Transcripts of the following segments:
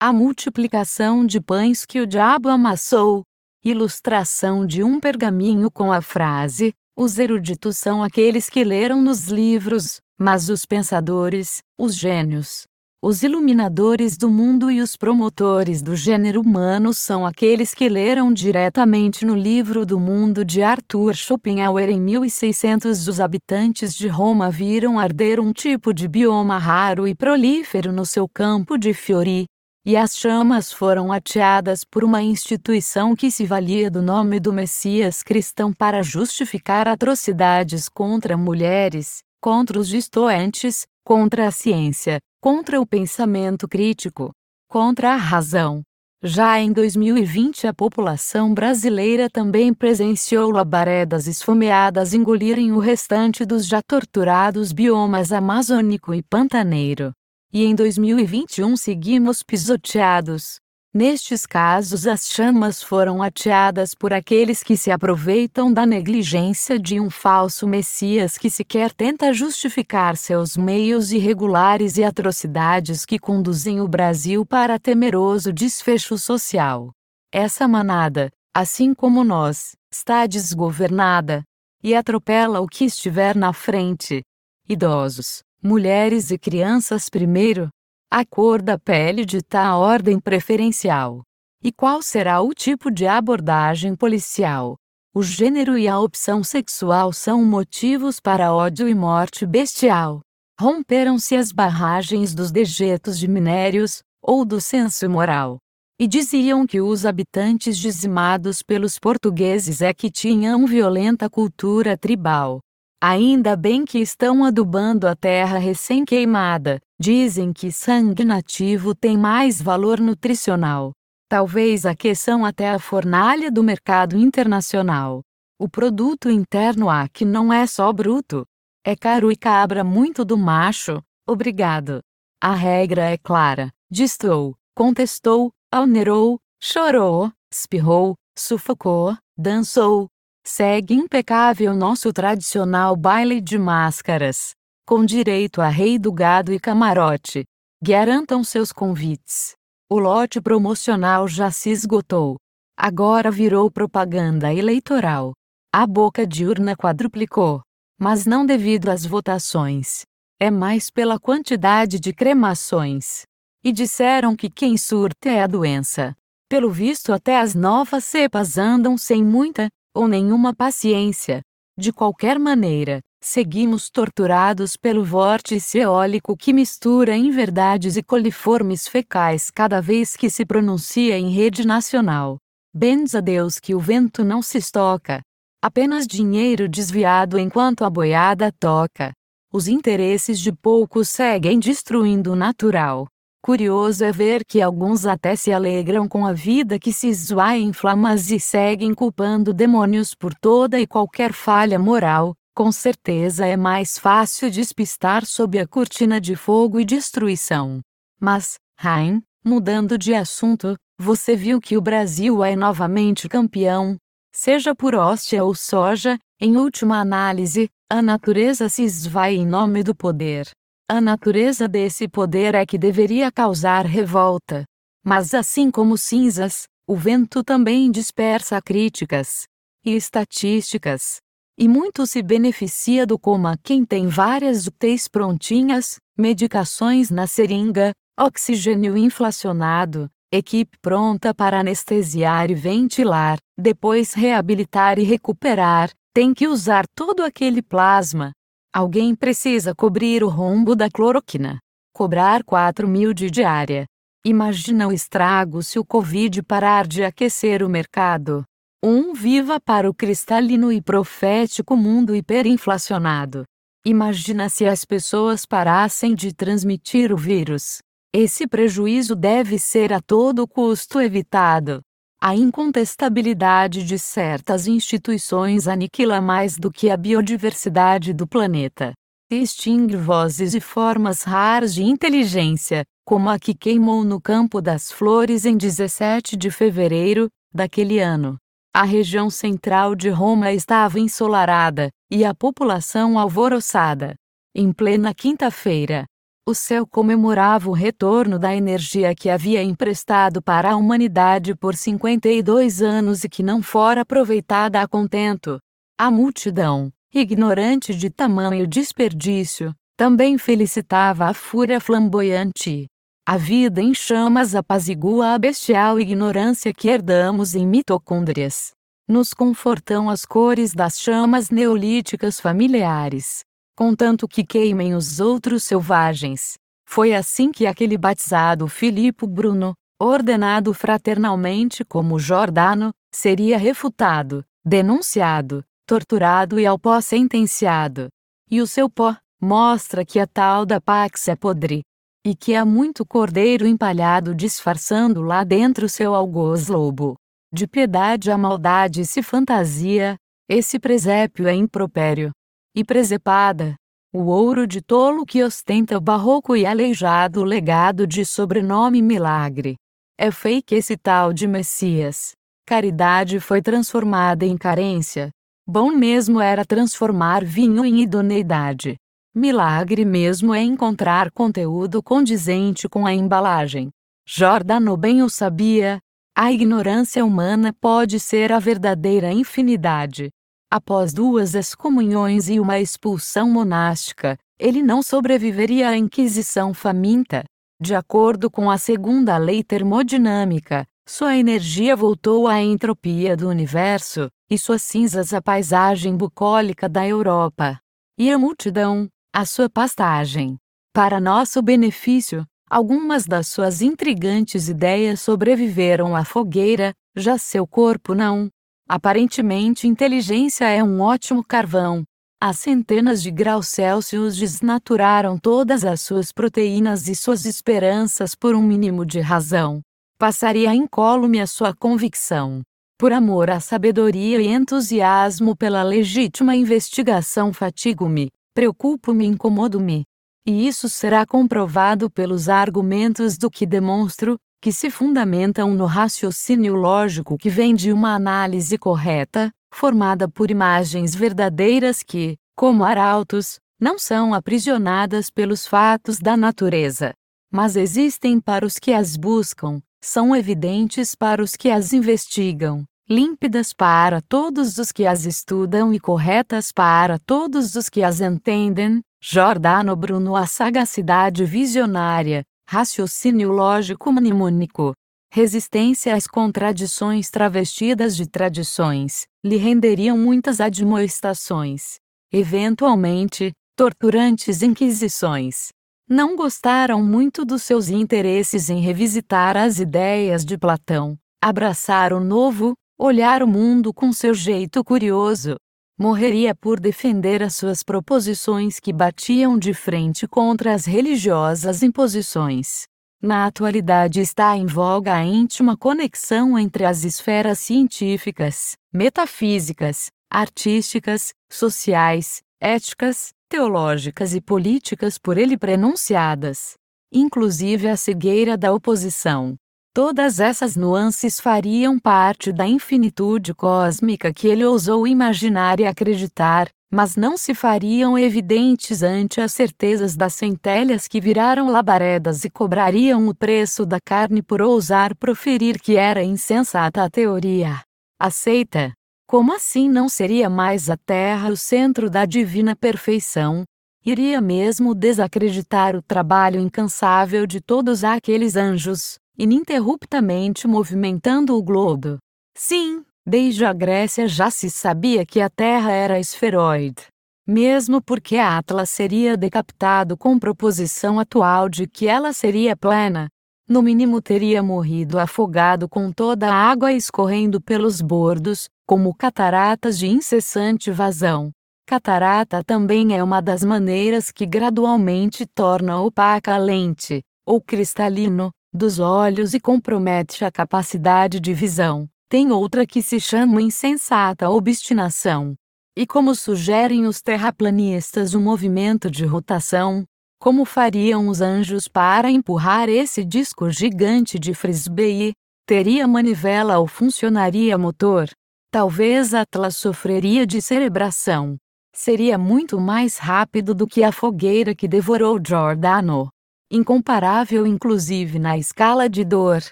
A multiplicação de pães que o diabo amassou. Ilustração de um pergaminho com a frase: Os eruditos são aqueles que leram nos livros, mas os pensadores, os gênios, os iluminadores do mundo e os promotores do gênero humano são aqueles que leram diretamente no livro do mundo de Arthur Schopenhauer em 1600. Os habitantes de Roma viram arder um tipo de bioma raro e prolífero no seu campo de Fiori, e as chamas foram ateadas por uma instituição que se valia do nome do Messias cristão para justificar atrocidades contra mulheres, contra os distoantes, contra a ciência, contra o pensamento crítico, contra a razão. Já em 2020, a população brasileira também presenciou labaredas esfomeadas engolirem o restante dos já torturados biomas amazônico e pantaneiro. E em 2021 seguimos pisoteados, Nestes casos, as chamas foram ateadas por aqueles que se aproveitam da negligência de um falso Messias que sequer tenta justificar seus meios irregulares e atrocidades que conduzem o Brasil para temeroso desfecho social. Essa manada, assim como nós, está desgovernada e atropela o que estiver na frente. Idosos, mulheres e crianças primeiro, a cor da pele dita a ordem preferencial. E qual será o tipo de abordagem policial? O gênero e a opção sexual são motivos para ódio e morte bestial. Romperam-se as barragens dos dejetos de minérios, ou do senso moral. E diziam que os habitantes dizimados pelos portugueses é que tinham violenta cultura tribal. Ainda bem que estão adubando a terra recém-queimada. Dizem que sangue nativo tem mais valor nutricional. Talvez aqueçam até a fornalha do mercado internacional. O produto interno aqui não é só bruto. É caro e cabra muito do macho. Obrigado. A regra é clara. Distou, contestou, alnerou, chorou, espirrou, sufocou, dançou, segue impecável nosso tradicional baile de máscaras, com direito a rei do gado e camarote. Garantam seus convites. O lote promocional já se esgotou. Agora virou propaganda eleitoral. A boca de urna quadruplicou. Mas não devido às votações. É mais pela quantidade de cremações. E disseram que quem surta é a doença. Pelo visto, até as novas cepas andam sem muita, ou nenhuma paciência. De qualquer maneira, seguimos torturados pelo vórtice eólico que mistura inverdades e coliformes fecais cada vez que se pronuncia em rede nacional. Benza Deus que o vento não se estoca. Apenas dinheiro desviado enquanto a boiada toca. Os interesses de poucos seguem destruindo o natural. Curioso é ver que alguns até se alegram com a vida que se esvai em flamas e seguem culpando demônios por toda e qualquer falha moral. Com certeza é mais fácil despistar sob a cortina de fogo e destruição. Mas, Rain, mudando de assunto, você viu que o Brasil é novamente campeão? Seja por hóstia ou soja, em última análise, a natureza se esvai em nome do poder. A natureza desse poder é que deveria causar revolta. Mas assim como cinzas, o vento também dispersa críticas e estatísticas. E muito se beneficia do coma quem tem várias UTIs prontinhas, medicações na seringa, oxigênio inflacionado, equipe pronta para anestesiar e ventilar, depois reabilitar e recuperar, tem que usar todo aquele plasma, Alguém precisa cobrir o rombo da cloroquina. Cobrar 4 mil de diária. Imagina o estrago se o Covid parar de aquecer o mercado. Um viva para o cristalino e profético mundo hiperinflacionado. Imagina se as pessoas parassem de transmitir o vírus. Esse prejuízo deve ser a todo custo evitado. A incontestabilidade de certas instituições aniquila mais do que a biodiversidade do planeta. Extingue vozes e formas raras de inteligência, como a que queimou no Campo das Flores em 17 de fevereiro daquele ano. A região central de Roma estava ensolarada, e a população alvoroçada. Em plena quinta-feira, O céu comemorava o retorno da energia que havia emprestado para a humanidade por 52 anos e que não fora aproveitada a contento. A multidão, ignorante de tamanho desperdício, também felicitava a fúria flamboyante. A vida em chamas apazigua a bestial ignorância que herdamos em mitocôndrias. Nos confortam as cores das chamas neolíticas familiares contanto que queimem os outros selvagens. Foi assim que aquele batizado Filipe Bruno, ordenado fraternalmente como Jordano, seria refutado, denunciado, torturado e ao pó sentenciado. E o seu pó mostra que a tal da Pax é podre. E que há muito cordeiro empalhado disfarçando lá dentro seu algoz lobo. De piedade a maldade se fantasia, esse presépio é impropério e presepada. O ouro de tolo que ostenta o barroco e aleijado legado de sobrenome milagre. É fake esse tal de Messias. Caridade foi transformada em carência. Bom mesmo era transformar vinho em idoneidade. Milagre mesmo é encontrar conteúdo condizente com a embalagem. Jordano bem o sabia. A ignorância humana pode ser a verdadeira infinidade. Após duas excomunhões e uma expulsão monástica, ele não sobreviveria à Inquisição faminta. De acordo com a segunda lei termodinâmica, sua energia voltou à entropia do universo, e suas cinzas à paisagem bucólica da Europa. E a multidão, à sua pastagem. Para nosso benefício, algumas das suas intrigantes ideias sobreviveram à fogueira, já seu corpo não. Aparentemente, inteligência é um ótimo carvão. As centenas de graus Celsius desnaturaram todas as suas proteínas e suas esperanças por um mínimo de razão. Passaria incólume a sua convicção. Por amor à sabedoria e entusiasmo pela legítima investigação, fatigo-me, preocupo-me, incomodo-me. E isso será comprovado pelos argumentos do que demonstro, que se fundamentam no raciocínio lógico que vem de uma análise correta, formada por imagens verdadeiras que, como arautos, não são aprisionadas pelos fatos da natureza, mas existem para os que as buscam, são evidentes para os que as investigam, límpidas para todos os que as estudam e corretas para todos os que as entendem. Jordano Bruno A sagacidade visionária, raciocínio lógico mnemônico, resistência às contradições travestidas de tradições, lhe renderiam muitas admoestações. Eventualmente, torturantes inquisições. Não gostaram muito dos seus interesses em revisitar as ideias de Platão, abraçar o novo, olhar o mundo com seu jeito curioso, morreria por defender as suas proposições que batiam de frente contra as religiosas imposições. Na atualidade está em voga a íntima conexão entre as esferas científicas, metafísicas, artísticas, sociais, éticas, teológicas e políticas por ele prenunciadas, inclusive a cegueira da oposição, Todas essas nuances fariam parte da infinitude cósmica que ele ousou imaginar e acreditar, mas não se fariam evidentes ante as certezas das centelhas que viraram labaredas e cobrariam o preço da carne por ousar proferir que era insensata a teoria. Aceita? Como assim não seria mais a Terra o centro da divina perfeição? Iria mesmo desacreditar o trabalho incansável de todos aqueles anjos, ininterruptamente movimentando o globo. Sim, desde a Grécia já se sabia que a Terra era esferoide. Mesmo porque a Atlas seria decapitado com proposição atual de que ela seria plana, no mínimo teria morrido afogado com toda a água escorrendo pelos bordos, como cataratas de incessante vazão. Catarata também é uma das maneiras que gradualmente torna opaca a lente, ou cristalino, dos olhos e compromete a capacidade de visão. Tem outra que se chama insensata obstinação. E como sugerem os terraplanistas o movimento de rotação, como fariam os anjos para empurrar esse disco gigante de frisbee? Teria manivela ou funcionaria motor? Talvez Atlas sofreria de cerebração. Seria muito mais rápido do que a fogueira que devorou Giordano. Incomparável inclusive na escala de dor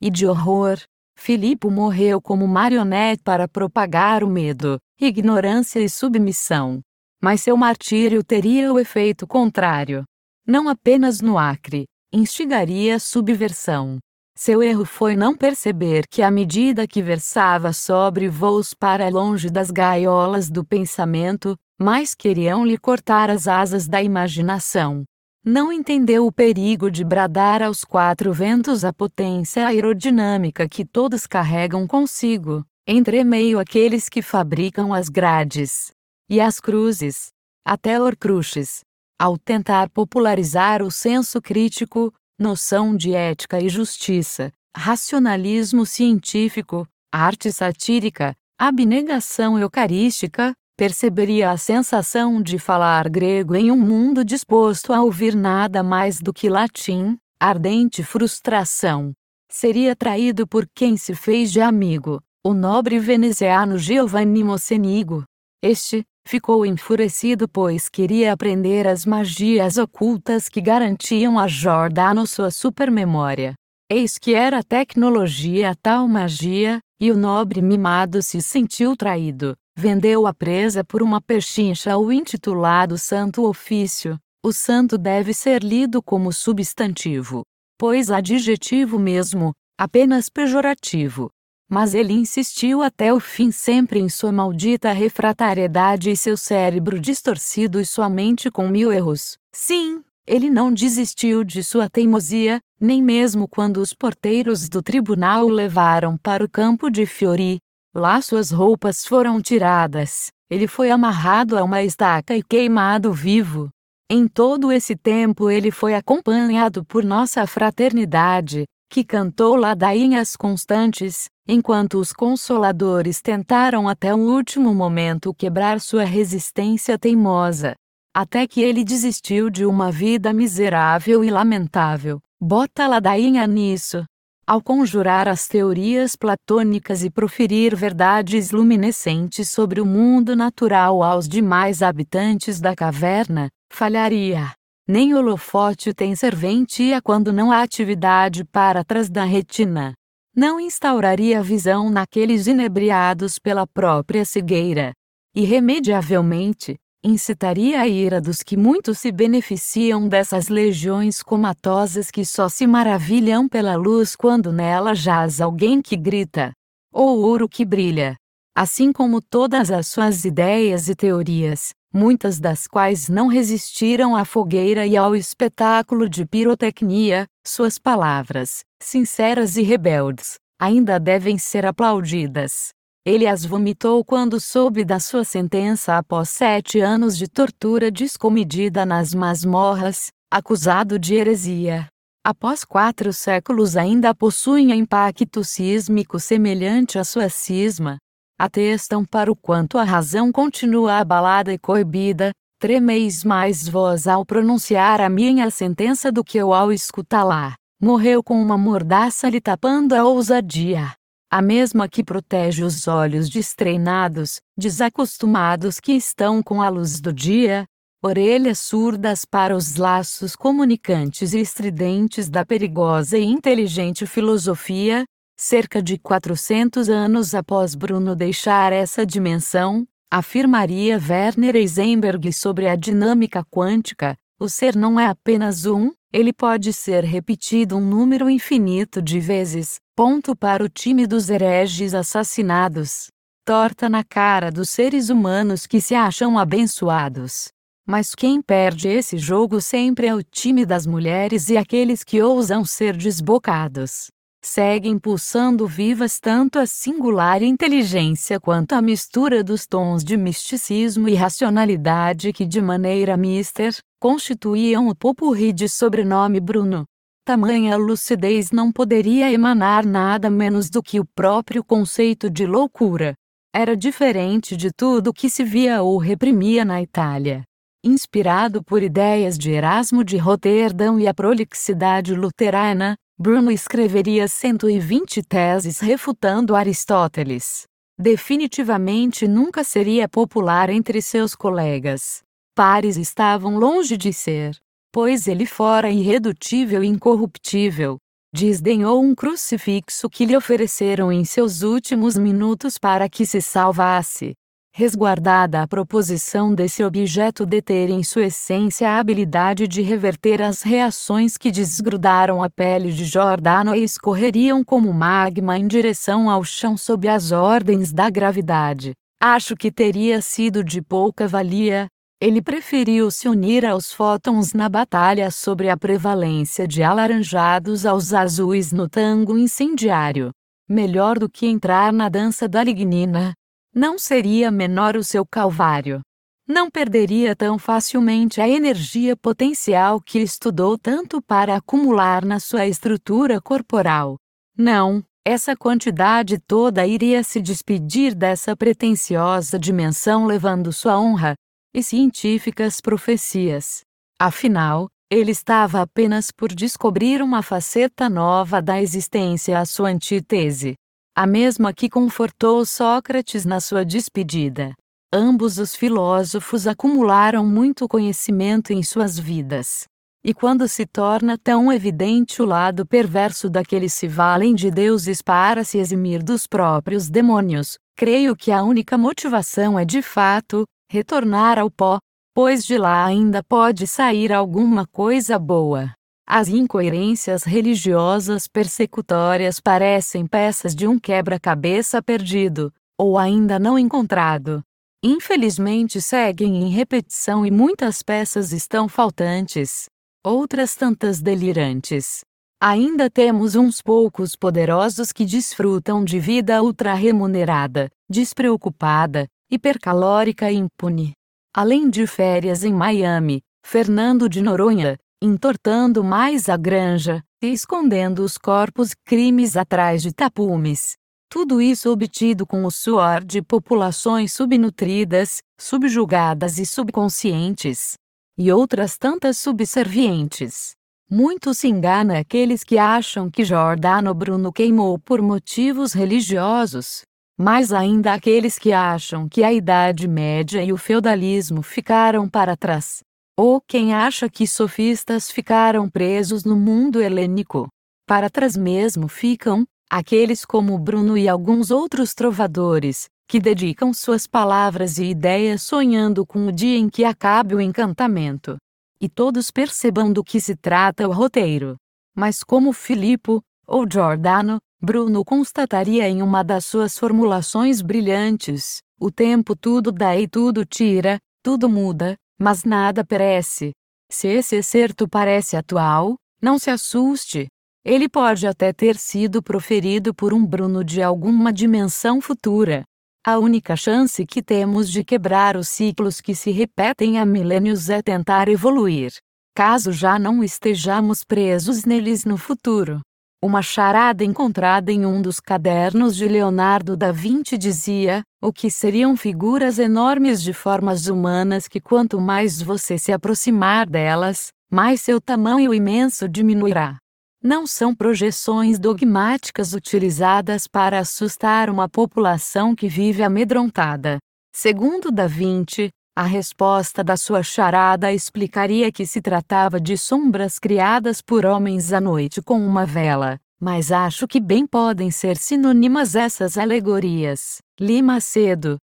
e de horror. Filipe morreu como marionete para propagar o medo, ignorância e submissão. Mas seu martírio teria o efeito contrário. Não apenas no Acre, instigaria subversão. Seu erro foi não perceber que à medida que versava sobre voos para longe das gaiolas do pensamento, mais queriam lhe cortar as asas da imaginação. Não entendeu o perigo de bradar aos quatro ventos a potência aerodinâmica que todos carregam consigo, entre meio aqueles que fabricam as grades e as cruzes, até Horcruxes. Ao tentar popularizar o senso crítico, noção de ética e justiça, racionalismo científico, arte satírica, abnegação eucarística, perceberia a sensação de falar grego em um mundo disposto a ouvir nada mais do que latim, ardente frustração. Seria traído por quem se fez de amigo, o nobre veneziano Giovanni Mocenigo. Este, ficou enfurecido pois queria aprender as magias ocultas que garantiam a Jordano sua supermemória. Eis que era tecnologia a tal magia, e o nobre mimado se sentiu traído. Vendeu a presa por uma pechincha ao intitulado Santo Ofício. O santo deve ser lido como substantivo, pois adjetivo mesmo, apenas pejorativo. Mas ele insistiu até o fim sempre em sua maldita refratariedade e seu cérebro distorcido e sua mente com mil erros. Sim, ele não desistiu de sua teimosia, nem mesmo quando os porteiros do tribunal o levaram para o campo de Fiori. Lá suas roupas foram tiradas, ele foi amarrado a uma estaca e queimado vivo. Em todo esse tempo ele foi acompanhado por nossa fraternidade, que cantou ladainhas constantes, enquanto os consoladores tentaram até o último momento quebrar sua resistência teimosa. Até que ele desistiu de uma vida miserável e lamentável. Bota ladainha nisso. Ao conjurar as teorias platônicas e proferir verdades luminescentes sobre o mundo natural aos demais habitantes da caverna, falharia. Nem holofote tem serventia quando não há atividade para trás da retina. Não instauraria visão naqueles inebriados pela própria cegueira. Irremediavelmente, incitaria a ira dos que muito se beneficiam dessas legiões comatosas que só se maravilham pela luz quando nela jaz alguém que grita. Ou ouro que brilha. Assim como todas as suas ideias e teorias, muitas das quais não resistiram à fogueira e ao espetáculo de pirotecnia, suas palavras, sinceras e rebeldes, ainda devem ser aplaudidas. Ele as vomitou quando soube da sua sentença após sete anos de tortura descomedida nas masmorras, acusado de heresia. Após quatro séculos ainda possuem impacto sísmico semelhante à sua cisma, atestam para o quanto a razão continua abalada e coibida, tremeis mais vós ao pronunciar a minha sentença do que eu ao escutá-la. Morreu com uma mordaça lhe tapando a ousadia. A mesma que protege os olhos destreinados, desacostumados que estão com a luz do dia, orelhas surdas para os laços comunicantes e estridentes da perigosa e inteligente filosofia, Cerca de 400 anos após Bruno deixar essa dimensão, afirmaria Werner Heisenberg sobre a dinâmica quântica, o ser não é apenas um, ele pode ser repetido um número infinito de vezes. Ponto para o time dos hereges assassinados. Torta na cara dos seres humanos que se acham abençoados. Mas quem perde esse jogo sempre é o time das mulheres e aqueles que ousam ser desbocados seguem pulsando vivas tanto a singular inteligência quanto a mistura dos tons de misticismo e racionalidade que de maneira mister, constituíam o popurri de sobrenome Bruno. Tamanha lucidez não poderia emanar nada menos do que o próprio conceito de loucura. Era diferente de tudo que se via ou reprimia na Itália. Inspirado por ideias de Erasmo de Roterdão e a prolixidade luterana, Bruno escreveria 120 teses refutando Aristóteles. Definitivamente nunca seria popular entre seus colegas. Pares estavam longe de ser. Pois ele fora irredutível e incorruptível. Desdenhou um crucifixo que lhe ofereceram em seus últimos minutos para que se salvasse. Resguardada a proposição desse objeto de ter em sua essência a habilidade de reverter as reações que desgrudaram a pele de Jordano e escorreriam como magma em direção ao chão sob as ordens da gravidade, acho que teria sido de pouca valia, ele preferiu se unir aos fótons na batalha sobre a prevalência de alaranjados aos azuis no tango incendiário. Melhor do que entrar na dança da lignina. Não seria menor o seu calvário. Não perderia tão facilmente a energia potencial que estudou tanto para acumular na sua estrutura corporal. Não, essa quantidade toda iria se despedir dessa pretensiosa dimensão levando sua honra, e científicas profecias. Afinal, ele estava apenas por descobrir uma faceta nova da existência à sua antítese. A mesma que confortou Sócrates na sua despedida. Ambos os filósofos acumularam muito conhecimento em suas vidas. E quando se torna tão evidente o lado perverso daqueles se valem de deuses para se eximir dos próprios demônios, creio que a única motivação é de fato retornar ao pó, pois de lá ainda pode sair alguma coisa boa. As incoerências religiosas persecutórias parecem peças de um quebra-cabeça perdido, ou ainda não encontrado. Infelizmente seguem em repetição e muitas peças estão faltantes, outras tantas delirantes. Ainda temos uns poucos poderosos que desfrutam de vida ultra remunerada, despreocupada, hipercalórica impune. Além de férias em Miami, Fernando de Noronha, entortando mais a granja, e escondendo os corpos crimes atrás de tapumes. Tudo isso obtido com o suor de populações subnutridas, subjugadas e subconscientes. E outras tantas subservientes. Muito se engana aqueles que acham que Jordano Bruno queimou por motivos religiosos, mais ainda aqueles que acham que a Idade Média e o feudalismo ficaram para trás. Ou quem acha que sofistas ficaram presos no mundo helênico. Para trás mesmo ficam aqueles como Bruno e alguns outros trovadores, que dedicam suas palavras e ideias sonhando com o dia em que acabe o encantamento. E todos percebam do que se trata o roteiro. Mas como Filippo, ou Giordano, Bruno constataria em uma das suas formulações brilhantes: o tempo tudo dá e tudo tira, tudo muda, mas nada perece. Se esse excerto parece atual, não se assuste. Ele pode até ter sido proferido por um Bruno de alguma dimensão futura. A única chance que temos de quebrar os ciclos que se repetem há milênios é tentar evoluir, caso já não estejamos presos neles no futuro. Uma charada encontrada em um dos cadernos de Leonardo da Vinci dizia: o que seriam figuras enormes de formas humanas que quanto mais você se aproximar delas, mais seu tamanho imenso diminuirá. Não são projeções dogmáticas utilizadas para assustar uma população que vive amedrontada. Segundo Da Vinci, a resposta da sua charada explicaria que se tratava de sombras criadas por homens à noite com uma vela, mas acho que bem podem ser sinônimas essas alegorias. Lima Cedo,